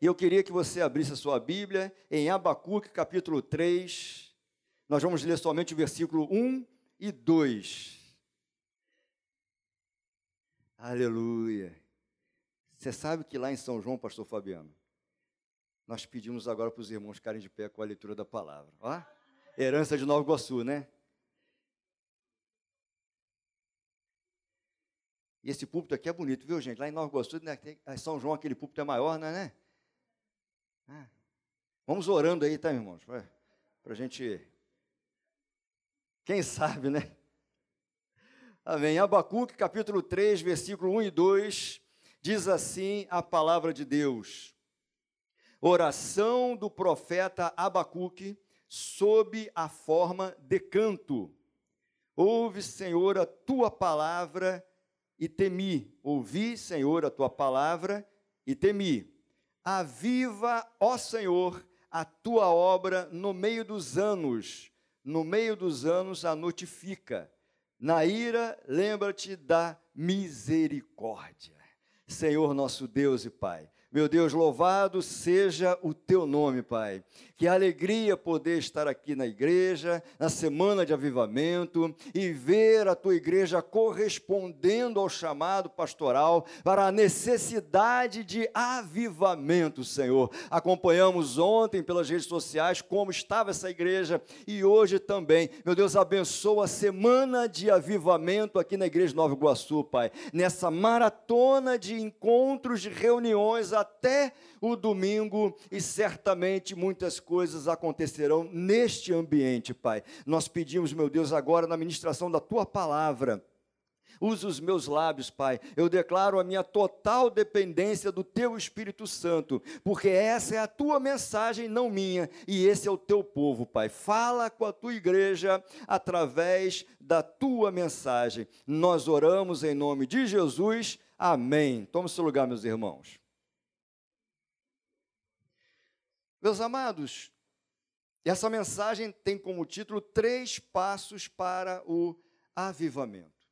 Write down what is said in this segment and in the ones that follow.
E eu queria que você abrisse a sua Bíblia em Abacuque, capítulo 3. Nós vamos ler somente o versículo 1 e 2. Aleluia. Você sabe que lá em São João, pastor Fabiano, nós pedimos agora para os irmãos ficarem de pé com a leitura da palavra. Ó, herança de Nova Iguaçu, né? E esse púlpito aqui é bonito, viu, gente? Lá em Nova Iguaçu, né, São João, aquele púlpito é maior, não é? Né? Ah. Vamos orando aí, tá, irmãos? Para a gente. Quem sabe, né? Amém. Abacuque, capítulo 3, versículo 1 e 2, diz assim a palavra de Deus. Oração do profeta Abacuque sob a forma de canto. Ouve, Senhor, a tua palavra e temi. Ouvi, Senhor, a tua palavra e temi. Aviva, ó Senhor, a tua obra no meio dos anos. No meio dos anos a notifica. Na ira, lembra-te da misericórdia. Senhor nosso Deus e Pai, meu Deus, louvado seja o teu nome, Pai. Que alegria poder estar aqui na igreja, na semana de avivamento, e ver a tua igreja correspondendo ao chamado pastoral para a necessidade de avivamento, Senhor. Acompanhamos ontem pelas redes sociais como estava essa igreja e hoje também. Meu Deus, abençoa a semana de avivamento aqui na igreja Nova Iguaçu, Pai. Nessa maratona de encontros, de reuniões até o domingo e certamente muitas coisas acontecerão neste ambiente, Pai. Nós pedimos, meu Deus, agora na ministração da tua palavra. Usa os meus lábios, Pai. Eu declaro a minha total dependência do Teu Espírito Santo, porque essa é a Tua mensagem, não minha, e esse é o Teu povo, Pai. Fala com a Tua igreja através da Tua mensagem. Nós oramos em nome de Jesus. Amém. Tome seu lugar, meus irmãos. Meus amados, essa mensagem tem como título Três Passos para o Avivamento.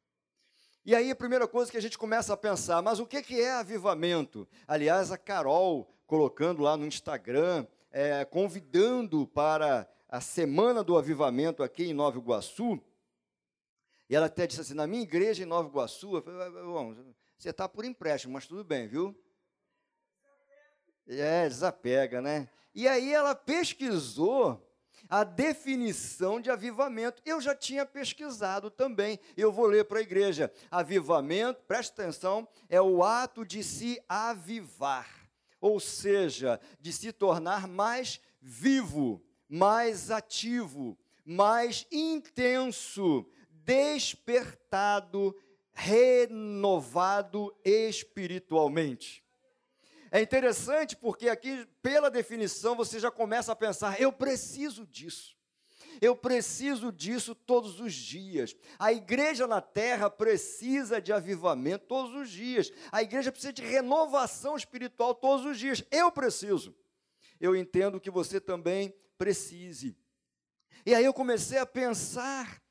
E aí a primeira coisa que a gente começa a pensar, mas o que é avivamento? Aliás, a Carol colocando lá no Instagram, é, convidando para a semana do avivamento aqui em Nova Iguaçu, e ela até disse assim, na minha igreja em Nova Iguaçu, falei, bom, você está por empréstimo, mas tudo bem, viu? É, desapega, né? E aí ela pesquisou a definição de avivamento. Eu já tinha pesquisado também. Eu vou ler para a igreja. Avivamento, preste atenção, é o ato de se avivar, ou seja, de se tornar mais vivo, mais ativo, mais intenso, despertado, renovado espiritualmente. É interessante porque aqui, pela definição, você já começa a pensar: eu preciso disso. Eu preciso disso todos os dias. A igreja na terra precisa de avivamento todos os dias. A igreja precisa de renovação espiritual todos os dias. Eu preciso. Eu entendo que você também precise. E aí eu comecei a pensar,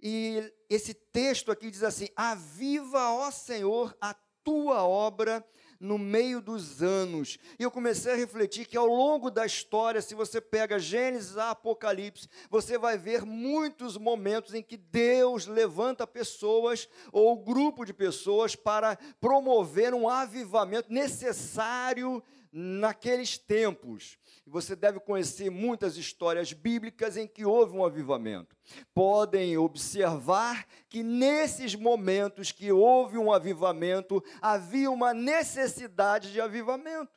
e esse texto aqui diz assim: Aviva, ó Senhor, a tua obra no meio dos anos. E eu comecei a refletir que ao longo da história, se você pega Gênesis a Apocalipse, você vai ver muitos momentos em que Deus levanta pessoas ou grupo de pessoas para promover um avivamento necessário naqueles tempos. Você deve conhecer muitas histórias bíblicas em que houve um avivamento. Podem observar que nesses momentos que houve um avivamento, havia uma necessidade de avivamento.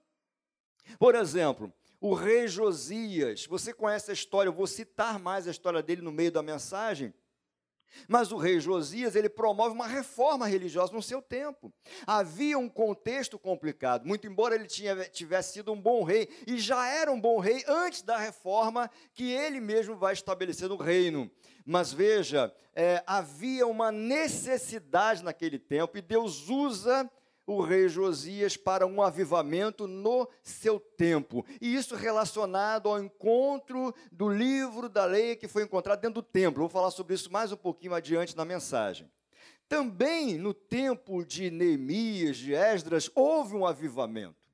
Por exemplo, o rei Josias, você conhece a história, eu vou citar mais a história dele no meio da mensagem. Mas o rei Josias, ele promove uma reforma religiosa no seu tempo. Havia um contexto complicado, muito embora ele tinha, tivesse sido um bom rei, e já era um bom rei antes da reforma que ele mesmo vai estabelecer no reino. Mas veja, é, havia uma necessidade naquele tempo, e Deus usa o rei Josias para um avivamento no seu tempo. E isso relacionado ao encontro do livro da lei que foi encontrado dentro do templo. Vou falar sobre isso mais um pouquinho adiante na mensagem. Também no tempo de Neemias, de Esdras, houve um avivamento.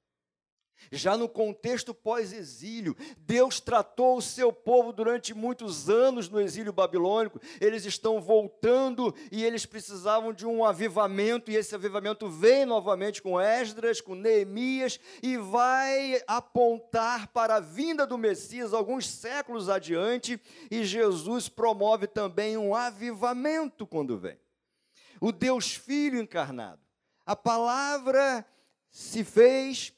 Já no contexto pós-exílio, Deus tratou o seu povo durante muitos anos no exílio babilônico. Eles estão voltando e eles precisavam de um avivamento, e esse avivamento vem novamente com Esdras, com Neemias, e vai apontar para a vinda do Messias alguns séculos adiante, e Jesus promove também um avivamento quando vem. O Deus Filho encarnado. A palavra se fez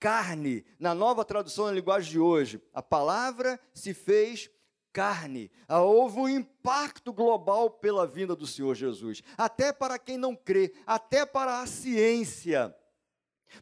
carne. Na nova tradução na linguagem de hoje, a palavra se fez carne. Ah, houve um impacto global pela vinda do Senhor Jesus, até para quem não crê, até para a ciência.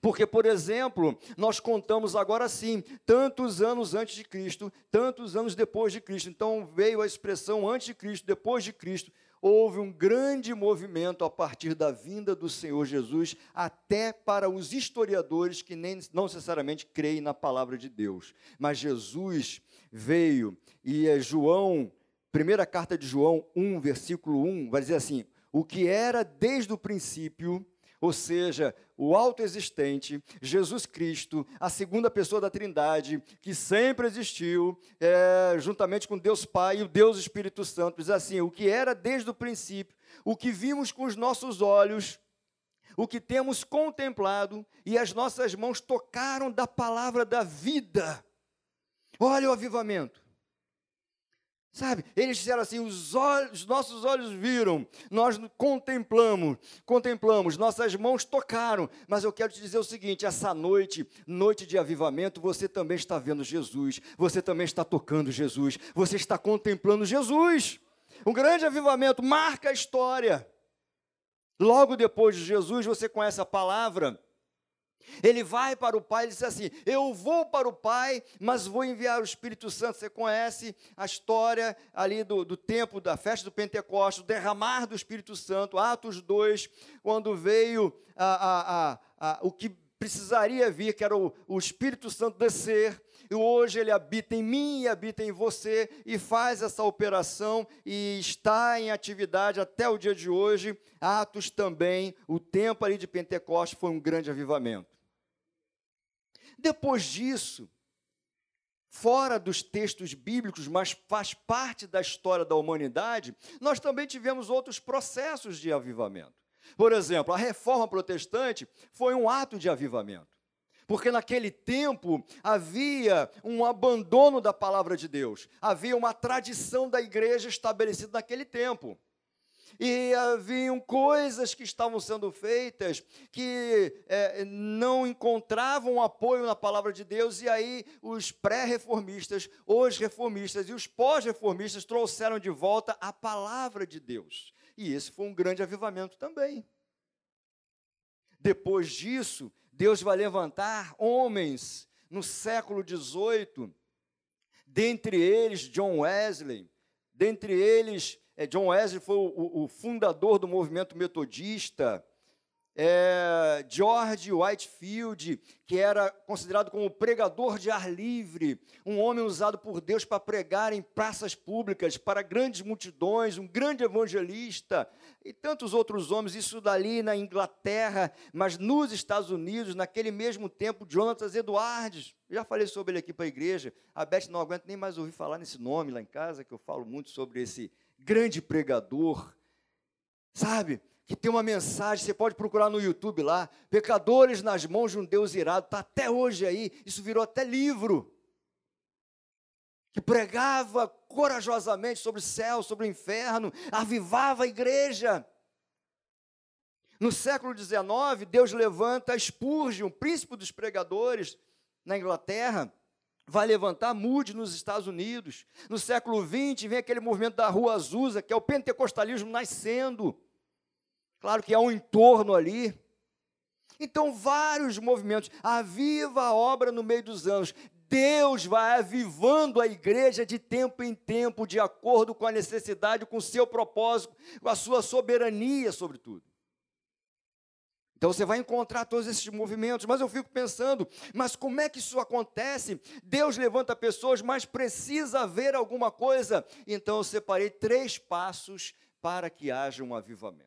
Porque, por exemplo, nós contamos agora sim, tantos anos antes de Cristo, tantos anos depois de Cristo. Então veio a expressão antes de Cristo, depois de Cristo houve um grande movimento a partir da vinda do Senhor Jesus, até para os historiadores que nem, não necessariamente creem na palavra de Deus. Mas Jesus veio, e é João, primeira carta de João 1, versículo 1, vai dizer assim: o que era desde o princípio, ou seja, o autoexistente, Jesus Cristo, a segunda pessoa da Trindade, que sempre existiu, é, juntamente com Deus Pai e o Deus Espírito Santo, diz assim: o que era desde o princípio, o que vimos com os nossos olhos, o que temos contemplado e as nossas mãos tocaram da palavra da vida. Olha o avivamento. Sabe? Eles disseram assim: os, olhos, os nossos olhos viram, nós contemplamos, contemplamos, nossas mãos tocaram. Mas eu quero te dizer o seguinte: essa noite, noite de avivamento, você também está vendo Jesus, você também está tocando Jesus, você está contemplando Jesus. Um grande avivamento marca a história. Logo depois de Jesus, você conhece a palavra ele vai para o Pai e diz assim: Eu vou para o Pai, mas vou enviar o Espírito Santo. Você conhece a história ali do, do tempo da festa do Pentecostes, o derramar do Espírito Santo, Atos 2, quando veio a, a, a, o que precisaria vir, que era o, o Espírito Santo descer, e hoje ele habita em mim e habita em você e faz essa operação e está em atividade até o dia de hoje. Atos também, o tempo ali de Pentecostes foi um grande avivamento. Depois disso, fora dos textos bíblicos, mas faz parte da história da humanidade, nós também tivemos outros processos de avivamento. Por exemplo, a reforma protestante foi um ato de avivamento. Porque naquele tempo havia um abandono da palavra de Deus, havia uma tradição da igreja estabelecida naquele tempo e haviam coisas que estavam sendo feitas que é, não encontravam apoio na palavra de Deus, e aí os pré-reformistas, os reformistas e os pós-reformistas trouxeram de volta a palavra de Deus. E esse foi um grande avivamento também. Depois disso, Deus vai levantar homens no século XVIII, dentre eles John Wesley, dentre eles John Wesley foi o, o, fundador do movimento metodista. É, George Whitefield, que era considerado como pregador de ar livre, um homem usado por Deus para pregar em praças públicas, para grandes multidões, um grande evangelista, e tantos outros homens, isso dali na Inglaterra, mas nos Estados Unidos, naquele mesmo tempo, Jonathan Edwards, já falei sobre ele aqui para a igreja, a Beth não aguenta nem mais ouvir falar nesse nome lá em casa, que eu falo muito sobre esse grande pregador, sabe? Que tem uma mensagem, você pode procurar no YouTube lá, Pecadores nas mãos de um Deus irado, está até hoje aí, isso virou até livro. Que pregava corajosamente sobre o céu, sobre o inferno, avivava a igreja. No século XIX, Deus levanta Spurgeon, príncipe dos pregadores, na Inglaterra, vai levantar Moody nos Estados Unidos. No século XX vem aquele movimento da Rua Azusa, que é o pentecostalismo nascendo. Claro que há um entorno ali. Então, vários movimentos. Aviva a obra no meio dos anos. Deus vai avivando a igreja de tempo em tempo, de acordo com a necessidade, com o seu propósito, com a sua soberania sobre tudo. Então você vai encontrar todos esses movimentos, mas eu fico pensando, mas como é que isso acontece? Deus levanta pessoas, mas precisa haver alguma coisa. Então eu separei três passos para que haja um avivamento.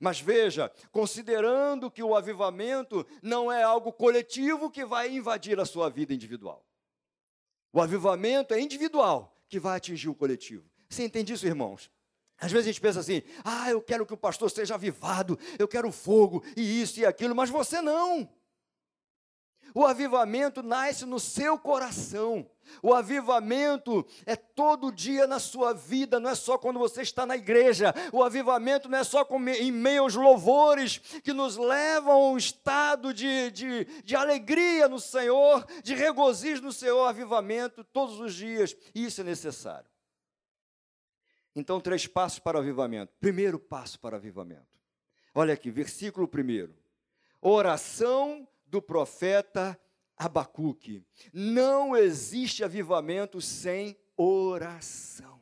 Mas veja, considerando que o avivamento não é algo coletivo que vai invadir a sua vida individual. O avivamento é individual que vai atingir o coletivo. Você entende isso, irmãos? Às vezes a gente pensa assim: ah, eu quero que o pastor seja avivado, eu quero fogo, e isso e aquilo, mas você não. O avivamento nasce no seu coração. O avivamento é todo dia na sua vida, não é só quando você está na igreja. O avivamento não é só em meio aos louvores que nos levam a um estado de, de, de alegria no Senhor, de regozijo no Senhor, avivamento todos os dias. Isso é necessário. Então, três passos para o avivamento. Primeiro passo para o avivamento. Olha aqui, versículo primeiro. Oração do profeta Abacuque. Não existe avivamento sem oração.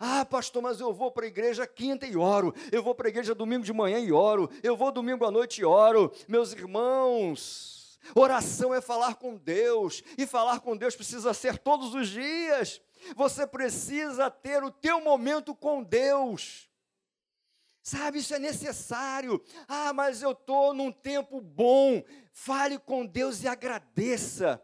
Ah, pastor, mas eu vou para a igreja quinta e oro, eu vou para a igreja domingo de manhã e oro, eu vou domingo à noite e oro. Meus irmãos, oração é falar com Deus, e falar com Deus precisa ser todos os dias. Você precisa ter o teu momento com Deus. Sabe, isso é necessário. Ah, mas eu estou num tempo bom. Fale com Deus e agradeça.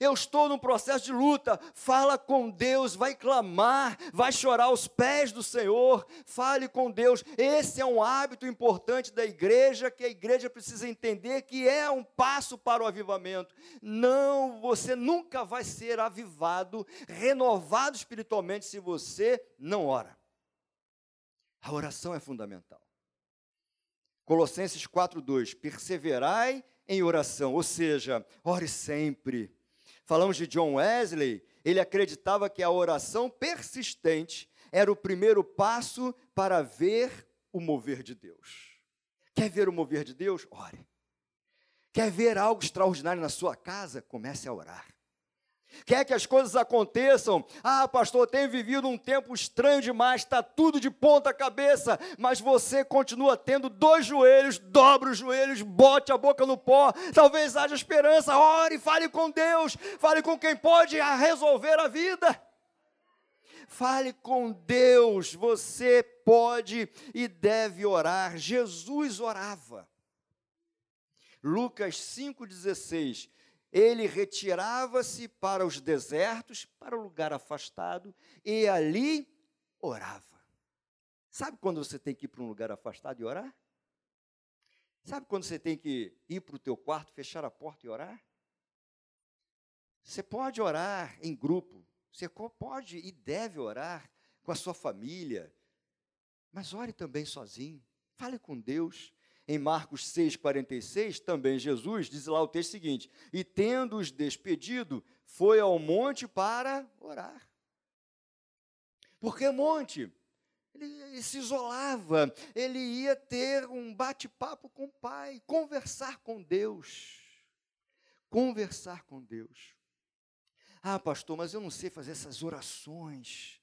Eu estou num processo de luta. Fala com Deus, vai clamar, vai chorar aos pés do Senhor. Fale com Deus. Esse é um hábito importante da igreja que a igreja precisa entender que é um passo para o avivamento. Não, você nunca vai ser avivado, renovado espiritualmente se você não ora. A oração é fundamental. Colossenses 4:2, perseverai em oração, ou seja, ore sempre. Falamos de John Wesley, ele acreditava que a oração persistente era o primeiro passo para ver o mover de Deus. Quer ver o mover de Deus? Ore. Quer ver algo extraordinário na sua casa? Comece a orar. Quer que as coisas aconteçam? Ah, pastor, tenho vivido um tempo estranho demais, está tudo de ponta cabeça, mas você continua tendo dois joelhos, dobre os joelhos, bote a boca no pó, talvez haja esperança, ore, fale com Deus, fale com quem pode resolver a vida. Fale com Deus, você pode e deve orar. Jesus orava. Lucas 5,16 ele retirava-se para os desertos, para o lugar afastado, e ali orava. Sabe quando você tem que ir para um lugar afastado e orar? Sabe quando você tem que ir para o teu quarto, fechar a porta e orar? Você pode orar em grupo, você pode e deve orar com a sua família, mas ore também sozinho. Fale com Deus. Em Marcos 6,46, também Jesus diz lá o texto seguinte: E tendo-os despedido, foi ao monte para orar. Por que monte? Ele se isolava, ele ia ter um bate-papo com o Pai, conversar com Deus. Conversar com Deus. Ah, pastor, mas eu não sei fazer essas orações.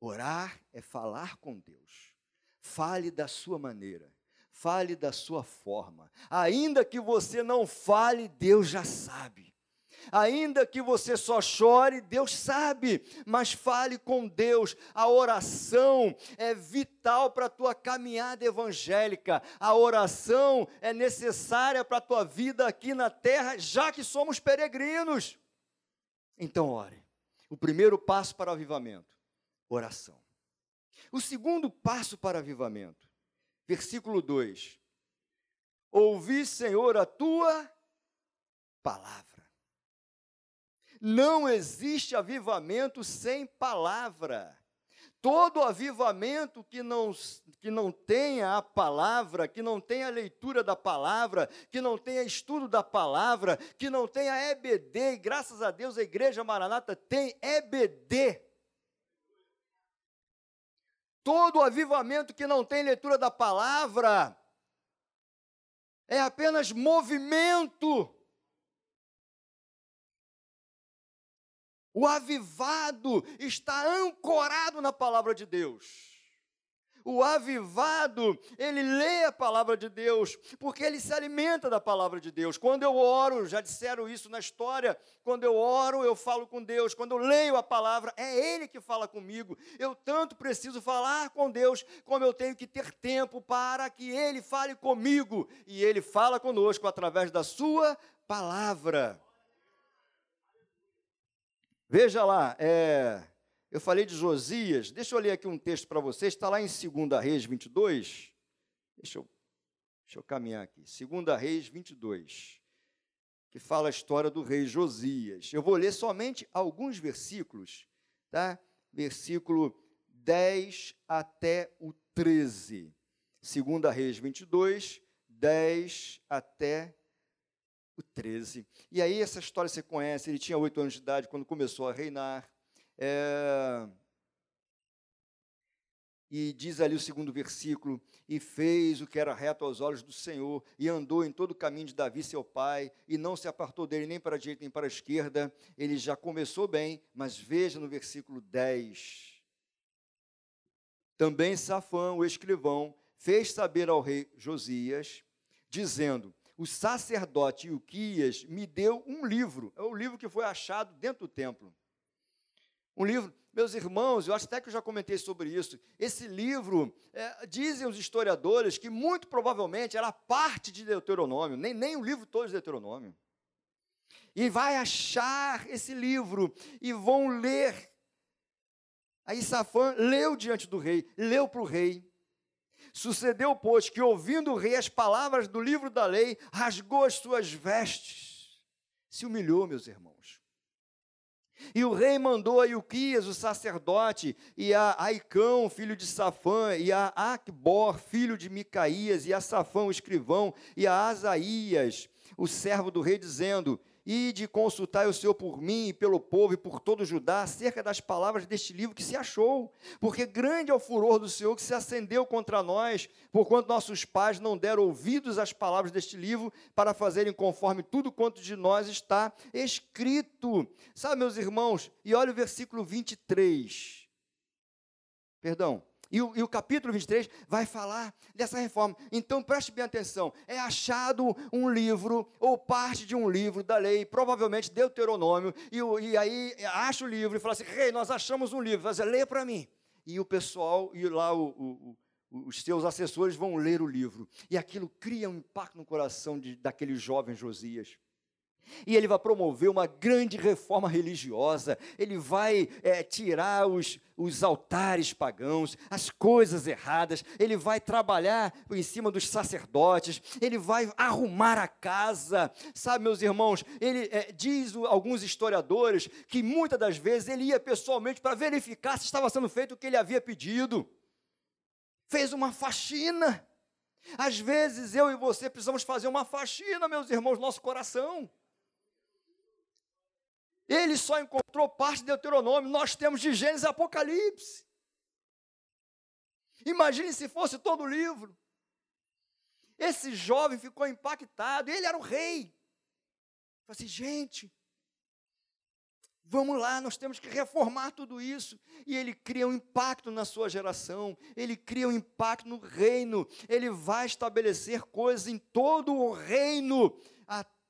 Orar é falar com Deus. Fale da sua maneira fale da sua forma. Ainda que você não fale, Deus já sabe. Ainda que você só chore, Deus sabe, mas fale com Deus. A oração é vital para a tua caminhada evangélica. A oração é necessária para a tua vida aqui na terra, já que somos peregrinos. Então, ore. O primeiro passo para o avivamento: oração. O segundo passo para avivamento: versículo 2: Ouvi, Senhor, a tua palavra. Não existe avivamento sem palavra. Todo avivamento que não, que não tenha a palavra, que não tenha a leitura da palavra, que não tenha estudo da palavra, que não tenha EBD, e graças a Deus a Igreja Maranata tem EBD, Todo avivamento que não tem leitura da palavra é apenas movimento. O avivado está ancorado na palavra de Deus. O avivado, ele lê a palavra de Deus, porque ele se alimenta da palavra de Deus. Quando eu oro, já disseram isso na história, quando eu oro, eu falo com Deus. Quando eu leio a palavra, é Ele que fala comigo. Eu tanto preciso falar com Deus, como eu tenho que ter tempo para que Ele fale comigo. E Ele fala conosco através da Sua palavra. Veja lá, é, eu falei de Josias, deixa eu ler aqui um texto para vocês, está lá em 2 Reis 22. Deixa eu, deixa eu caminhar aqui. 2 Reis 22, que fala a história do rei Josias. Eu vou ler somente alguns versículos, tá? Versículo 10 até o 13. 2 Reis 22, 10 até o 13. E aí essa história você conhece, ele tinha oito anos de idade quando começou a reinar. É... E diz ali o segundo versículo: E fez o que era reto aos olhos do Senhor, e andou em todo o caminho de Davi, seu pai, e não se apartou dele nem para a direita nem para a esquerda. Ele já começou bem, mas veja no versículo 10. Também Safã, o escrivão, fez saber ao rei Josias, dizendo: O sacerdote Ilquias me deu um livro, é o livro que foi achado dentro do templo um livro, meus irmãos, eu acho até que eu já comentei sobre isso. Esse livro, é, dizem os historiadores que muito provavelmente era parte de Deuteronômio, nem, nem o livro todo de Deuteronômio. E vai achar esse livro e vão ler. Aí Safã leu diante do rei, leu para o rei. Sucedeu, pois, que ouvindo o rei as palavras do livro da lei, rasgou as suas vestes. Se humilhou, meus irmãos. E o rei mandou a Ilquias, o sacerdote, e a Aicão, filho de Safã, e a Acbor, filho de Micaías, e a Safã, o escrivão, e a Asaías, o servo do rei, dizendo: e de consultar o Senhor por mim e pelo povo e por todo Judá acerca das palavras deste livro que se achou, porque grande é o furor do Senhor que se acendeu contra nós, porquanto nossos pais não deram ouvidos às palavras deste livro para fazerem conforme tudo quanto de nós está escrito. Sabe, meus irmãos, e olha o versículo 23. Perdão, e o, e o, capítulo 23 vai falar dessa reforma. Então preste bem atenção: é achado um livro, ou parte de um livro da lei, provavelmente Deuteronômio, e, e aí acha o livro e fala assim: rei, nós achamos um livro, você lê para mim. E o pessoal, e lá o, o, os seus assessores vão ler o livro. E aquilo cria um impacto no coração de, daquele jovem Josias. E ele vai promover uma grande reforma religiosa, ele vai é, tirar os, os altares pagãos, as coisas erradas, ele vai trabalhar em cima dos sacerdotes, ele vai arrumar a casa. Sabe, meus irmãos, ele é, diz alguns historiadores que muitas das vezes ele ia pessoalmente para verificar se estava sendo feito o que ele havia pedido. Fez uma faxina. Às vezes eu e você precisamos fazer uma faxina, meus irmãos, no nosso coração. Ele só encontrou parte de Deuteronômio, nós temos de Gênesis e Apocalipse. Imagine se fosse todo o livro. Esse jovem ficou impactado, ele era o rei. Falei assim, gente, vamos lá, nós temos que reformar tudo isso. E ele cria um impacto na sua geração, ele cria um impacto no reino, ele vai estabelecer coisas em todo o reino,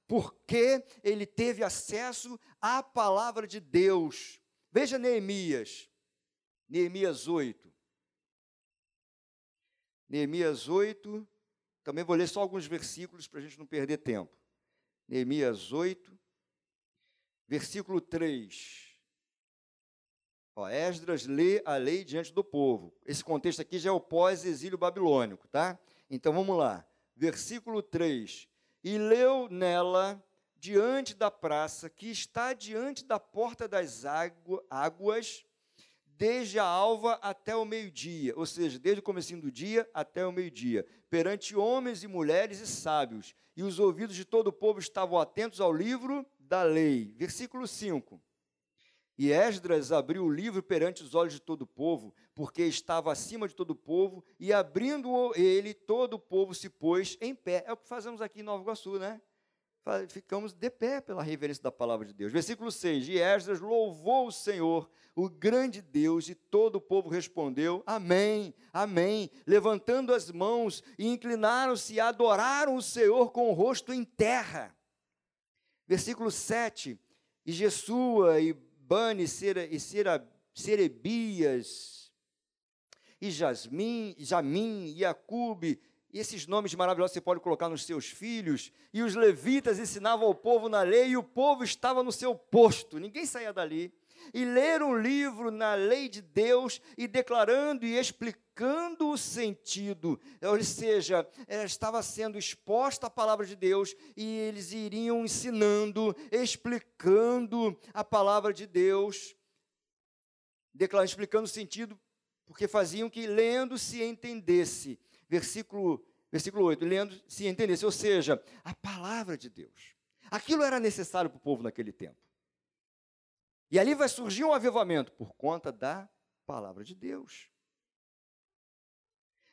porque ele teve acesso à palavra de Deus. Veja Neemias, Neemias 8. Neemias 8, também vou ler só alguns versículos para a gente não perder tempo. Neemias 8, versículo 3. Ó, Esdras lê a lei diante do povo. Esse contexto aqui já é o pós-exílio babilônico, tá? Então vamos lá. Versículo 3 e leu nela diante da praça, que está diante da porta das águas, desde a alva até o meio-dia, ou seja, desde o começo do dia até o meio-dia, perante homens e mulheres e sábios, e os ouvidos de todo o povo estavam atentos ao livro da lei. Versículo 5. E Esdras abriu o livro perante os olhos de todo o povo, porque estava acima de todo o povo, e abrindo ele, todo o povo se pôs em pé. É o que fazemos aqui em Nova Iguaçu, né? ficamos de pé pela reverência da palavra de Deus. Versículo 6: E Esdras louvou o Senhor, o grande Deus, e todo o povo respondeu: Amém, Amém, levantando as mãos e inclinaram-se e adoraram o Senhor com o rosto em terra. Versículo 7: E Jesua, e Bani, e Serebias, e Jasmin, Jamim, e Acube, esses nomes maravilhosos você pode colocar nos seus filhos. E os levitas ensinavam ao povo na lei, e o povo estava no seu posto, ninguém saía dali. E leram um livro na lei de Deus e declarando e explicando o sentido, ou seja, estava sendo exposta a palavra de Deus e eles iriam ensinando, explicando a palavra de Deus, declarando, explicando o sentido, porque faziam que lendo se entendesse versículo, versículo 8, lendo, se entendesse, ou seja, a palavra de Deus. Aquilo era necessário para o povo naquele tempo. E ali vai surgir um avivamento por conta da palavra de Deus.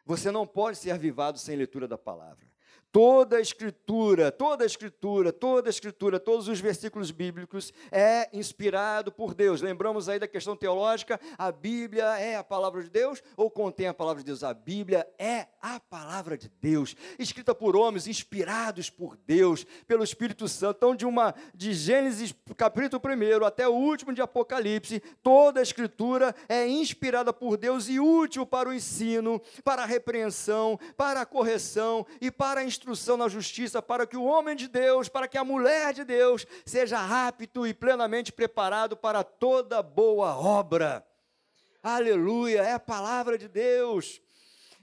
Você não pode ser avivado sem leitura da palavra. Toda a escritura, toda a escritura, toda a escritura, todos os versículos bíblicos é inspirado por Deus. Lembramos aí da questão teológica, a Bíblia é a palavra de Deus ou contém a palavra de Deus? A Bíblia é a palavra de Deus, escrita por homens inspirados por Deus, pelo Espírito Santo. Então, de uma de Gênesis capítulo 1 até o último de Apocalipse, toda a escritura é inspirada por Deus e útil para o ensino, para a repreensão, para a correção e para a instrução instrução na justiça para que o homem de Deus, para que a mulher de Deus seja apto e plenamente preparado para toda boa obra. Aleluia, é a palavra de Deus.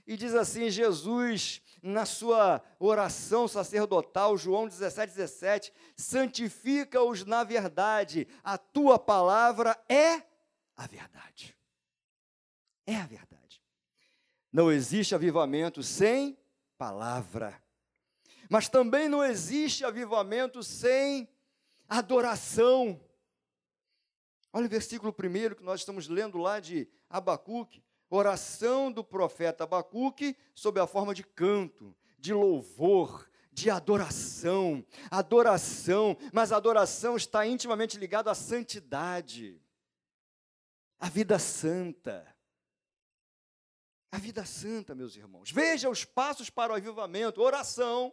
E diz assim: Jesus, na sua oração sacerdotal, João 17, 17: santifica-os na verdade, a tua palavra é a verdade. É a verdade. Não existe avivamento sem palavra. Mas também não existe avivamento sem adoração. Olha o versículo primeiro que nós estamos lendo lá de Abacuque. Oração do profeta Abacuque sob a forma de canto, de louvor, de adoração. Adoração, mas a adoração está intimamente ligada à santidade, à vida santa. A vida santa, meus irmãos. Veja os passos para o avivamento: oração,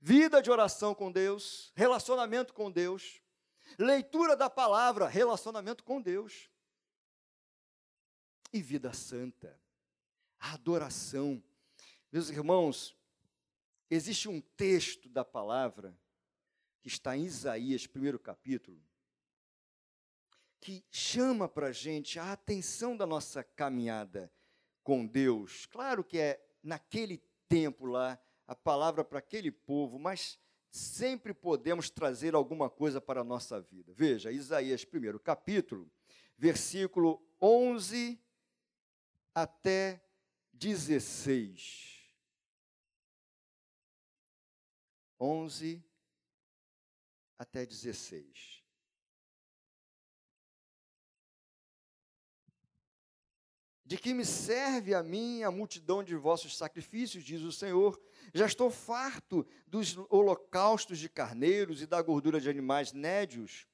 vida de oração com Deus, relacionamento com Deus, leitura da palavra, relacionamento com Deus, e vida santa, adoração. Meus irmãos, existe um texto da palavra que está em Isaías, primeiro capítulo, que chama para a gente a atenção da nossa caminhada com Deus. Claro que é naquele tempo lá, a palavra para aquele povo, mas sempre podemos trazer alguma coisa para a nossa vida. Veja, Isaías, primeiro capítulo, versículo 11 até 16. 11 até 16. De que me serve a mim a multidão de vossos sacrifícios, diz o Senhor, já estou farto dos holocaustos de carneiros e da gordura de animais nédios.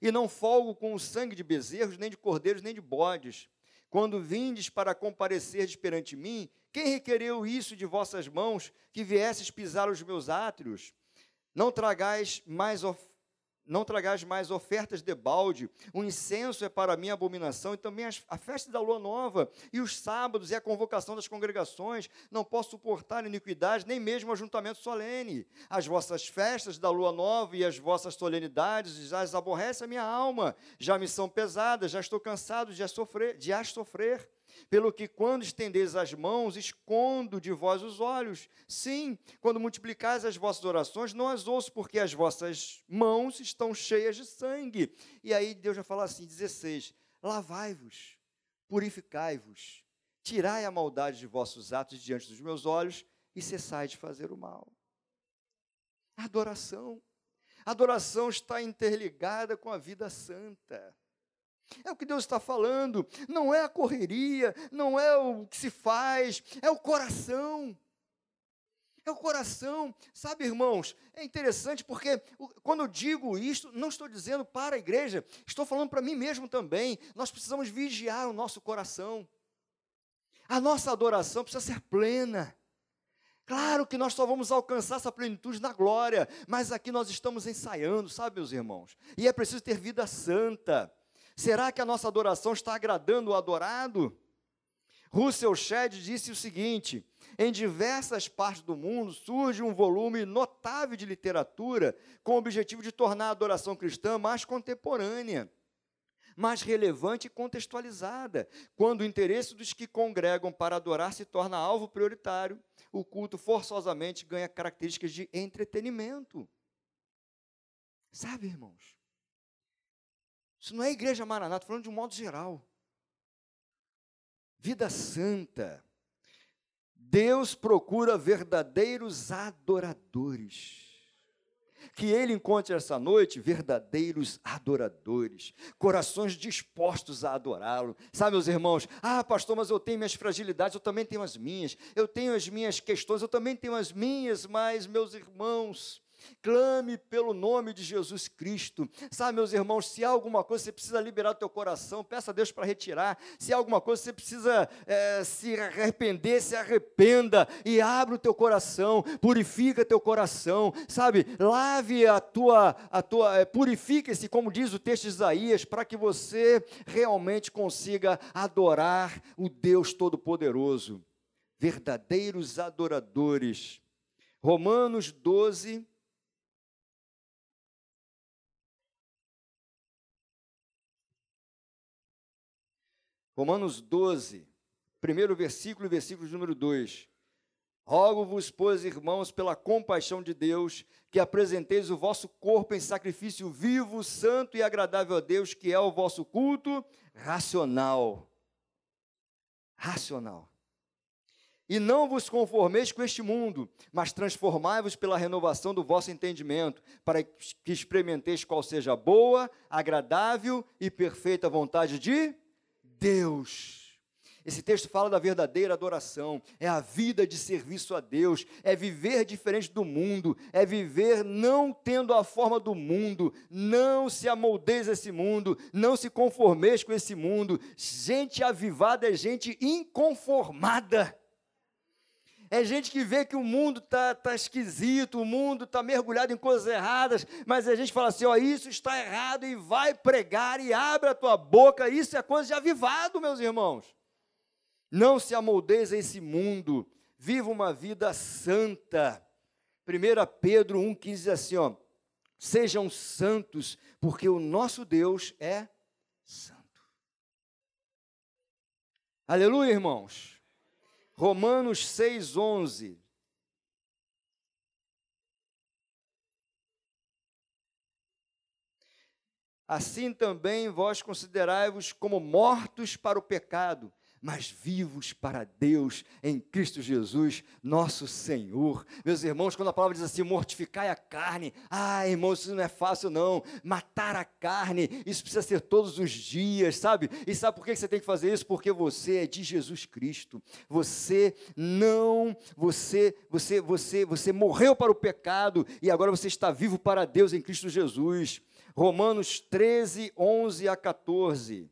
E não folgo com o sangue de bezerros, nem de cordeiros, nem de bodes. Quando vindes para comparecerdes perante mim, quem requereu isso de vossas mãos, que viesses pisar os meus átrios? Não tragais mais ofertas não tragais mais ofertas de balde, o incenso é para mim abominação, e também a festa da lua nova, e os sábados e a convocação das congregações, não posso suportar iniquidade, nem mesmo ajuntamento solene. As vossas festas da lua nova e as vossas solenidades já as aborrece a minha alma, já me são pesadas, já estou cansado de as sofrer. De as sofrer. Pelo que, quando estendeis as mãos, escondo de vós os olhos. Sim, quando multiplicais as vossas orações, não as ouço, porque as vossas mãos estão cheias de sangue. E aí Deus vai falar assim: 16: Lavai-vos, purificai-vos, tirai a maldade de vossos atos diante dos meus olhos e cessai de fazer o mal. Adoração. Adoração está interligada com a vida santa. É o que Deus está falando. Não é a correria, não é o que se faz, é o coração. É o coração, sabe, irmãos? É interessante porque quando eu digo isto, não estou dizendo para a igreja, estou falando para mim mesmo também. Nós precisamos vigiar o nosso coração. A nossa adoração precisa ser plena. Claro que nós só vamos alcançar essa plenitude na glória, mas aqui nós estamos ensaiando, sabe, meus irmãos? E é preciso ter vida santa. Será que a nossa adoração está agradando o adorado? Russell Shedd disse o seguinte: em diversas partes do mundo surge um volume notável de literatura com o objetivo de tornar a adoração cristã mais contemporânea, mais relevante e contextualizada. Quando o interesse dos que congregam para adorar se torna alvo prioritário, o culto forçosamente ganha características de entretenimento. Sabe, irmãos? Isso não é igreja maranata, falando de um modo geral. Vida santa Deus procura verdadeiros adoradores. Que Ele encontre essa noite verdadeiros adoradores, corações dispostos a adorá-lo. Sabe, meus irmãos? Ah, pastor, mas eu tenho minhas fragilidades, eu também tenho as minhas. Eu tenho as minhas questões, eu também tenho as minhas, mas, meus irmãos, Clame pelo nome de Jesus Cristo. Sabe, meus irmãos, se há alguma coisa você precisa liberar do teu coração, peça a Deus para retirar. Se há alguma coisa você precisa é, se arrepender, se arrependa e abra o teu coração, purifica teu coração, sabe? Lave a tua, a tua, é, purifique-se, como diz o texto de Isaías, para que você realmente consiga adorar o Deus Todo-Poderoso. Verdadeiros adoradores. Romanos 12, Romanos 12, primeiro versículo e versículo número 2. Rogo-vos, pois, irmãos, pela compaixão de Deus, que apresenteis o vosso corpo em sacrifício vivo, santo e agradável a Deus, que é o vosso culto racional. Racional. E não vos conformeis com este mundo, mas transformai-vos pela renovação do vosso entendimento, para que experimenteis qual seja a boa, agradável e perfeita vontade de Deus. Esse texto fala da verdadeira adoração, é a vida de serviço a Deus, é viver diferente do mundo, é viver não tendo a forma do mundo, não se amoldeis a esse mundo, não se conformeis com esse mundo. Gente avivada é gente inconformada. É gente que vê que o mundo está tá esquisito, o mundo está mergulhado em coisas erradas, mas a gente fala assim: ó, isso está errado e vai pregar e abre a tua boca. Isso é coisa de avivado, meus irmãos. Não se amoldeis a esse mundo, viva uma vida santa. 1 Pedro 1,15 diz assim: ó, sejam santos, porque o nosso Deus é santo. Aleluia, irmãos. Romanos 6,11. Assim também vós considerai-vos como mortos para o pecado, mas vivos para Deus em Cristo Jesus, nosso Senhor. Meus irmãos, quando a palavra diz assim, mortificai a carne, ah, irmãos, isso não é fácil não. Matar a carne, isso precisa ser todos os dias, sabe? E sabe por que você tem que fazer isso? Porque você é de Jesus Cristo. Você não, você, você, você, você morreu para o pecado e agora você está vivo para Deus em Cristo Jesus. Romanos 13, 11 a 14.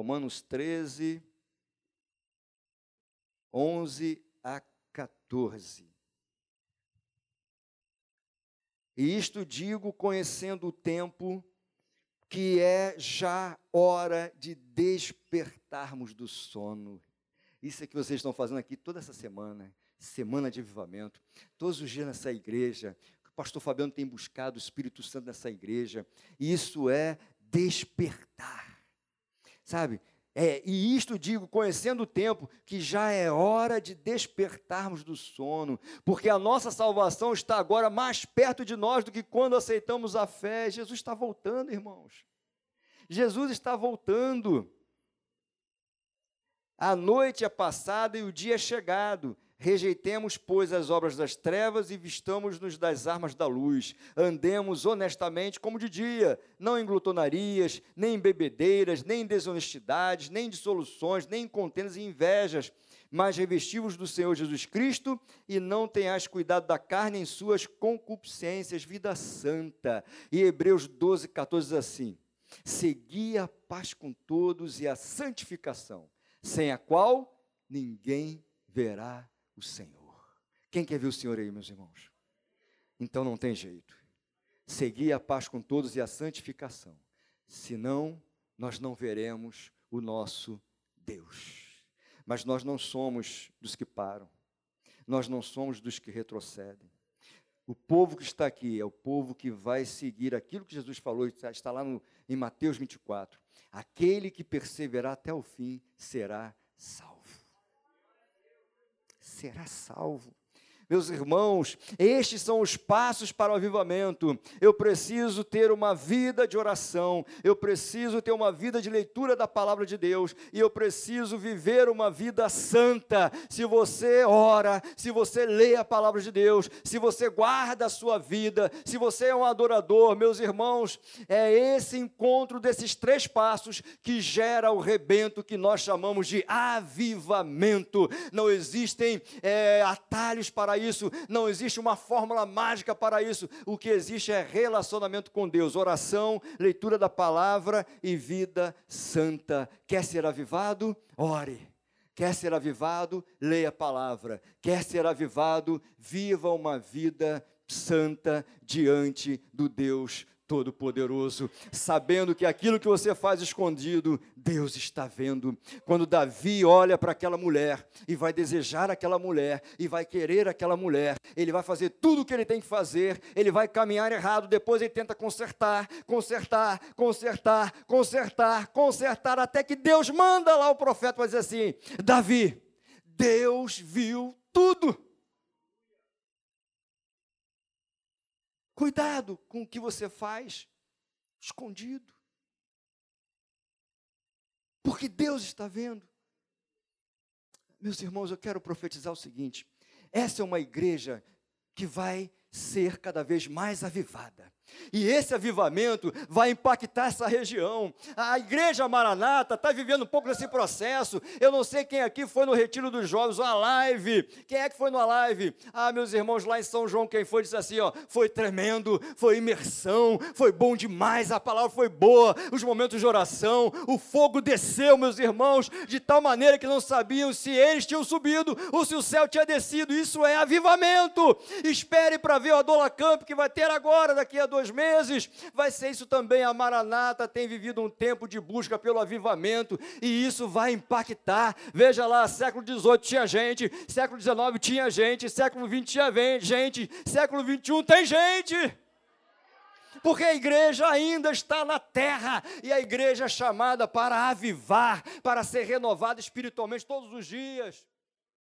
Romanos 13, 11 a 14. E isto digo conhecendo o tempo, que é já hora de despertarmos do sono. Isso é que vocês estão fazendo aqui toda essa semana, semana de avivamento, todos os dias nessa igreja. O pastor Fabiano tem buscado o Espírito Santo nessa igreja. Isso é despertar sabe? É, e isto digo, conhecendo o tempo, que já é hora de despertarmos do sono, porque a nossa salvação está agora mais perto de nós do que quando aceitamos a fé. Jesus está voltando, irmãos. Jesus está voltando. A noite é passada e o dia é chegado. Rejeitemos, pois, as obras das trevas e vistamos-nos das armas da luz. Andemos honestamente como de dia, não em glutonarias, nem em bebedeiras, nem em desonestidades, nem em dissoluções, nem em contendas e invejas mas revestivos do Senhor Jesus Cristo e não tenhais cuidado da carne em suas concupiscências, vida santa. E Hebreus 12, 14 diz assim: Segui a paz com todos e a santificação, sem a qual ninguém verá o Senhor. Quem quer ver o Senhor aí, meus irmãos? Então não tem jeito. Segui a paz com todos e a santificação, senão nós não veremos o nosso Deus. Mas nós não somos dos que param, nós não somos dos que retrocedem. O povo que está aqui é o povo que vai seguir aquilo que Jesus falou, está lá no, em Mateus 24. Aquele que perseverar até o fim será salvo. Será salvo. Meus irmãos, estes são os passos para o avivamento. Eu preciso ter uma vida de oração, eu preciso ter uma vida de leitura da palavra de Deus, e eu preciso viver uma vida santa. Se você ora, se você lê a palavra de Deus, se você guarda a sua vida, se você é um adorador, meus irmãos, é esse encontro desses três passos que gera o rebento que nós chamamos de avivamento. Não existem é, atalhos para isso, não existe uma fórmula mágica para isso. O que existe é relacionamento com Deus, oração, leitura da palavra e vida santa. Quer ser avivado? Ore. Quer ser avivado? Leia a palavra. Quer ser avivado? Viva uma vida santa diante do Deus Todo-Poderoso, sabendo que aquilo que você faz escondido, Deus está vendo. Quando Davi olha para aquela mulher e vai desejar aquela mulher e vai querer aquela mulher, ele vai fazer tudo o que ele tem que fazer, ele vai caminhar errado, depois ele tenta consertar, consertar, consertar, consertar, consertar, até que Deus manda lá o profeta para dizer assim: Davi, Deus viu tudo. Cuidado com o que você faz escondido. Porque Deus está vendo. Meus irmãos, eu quero profetizar o seguinte: essa é uma igreja que vai ser cada vez mais avivada. E esse avivamento vai impactar essa região. A igreja Maranata está vivendo um pouco desse processo. Eu não sei quem aqui foi no Retiro dos Jovens, uma live. Quem é que foi numa live? Ah, meus irmãos, lá em São João, quem foi disse assim: ó, foi tremendo, foi imersão, foi bom demais, a palavra foi boa, os momentos de oração, o fogo desceu, meus irmãos, de tal maneira que não sabiam se eles tinham subido ou se o céu tinha descido. Isso é avivamento. Espere para ver o Adola Camp que vai ter agora, daqui a dois dois meses. Vai ser isso também. A Maranata tem vivido um tempo de busca pelo avivamento e isso vai impactar. Veja lá, século XVIII tinha gente, século XIX tinha gente, século XX tinha gente, século XXI tem gente porque a igreja ainda está na terra e a igreja é chamada para avivar, para ser renovada espiritualmente todos os dias.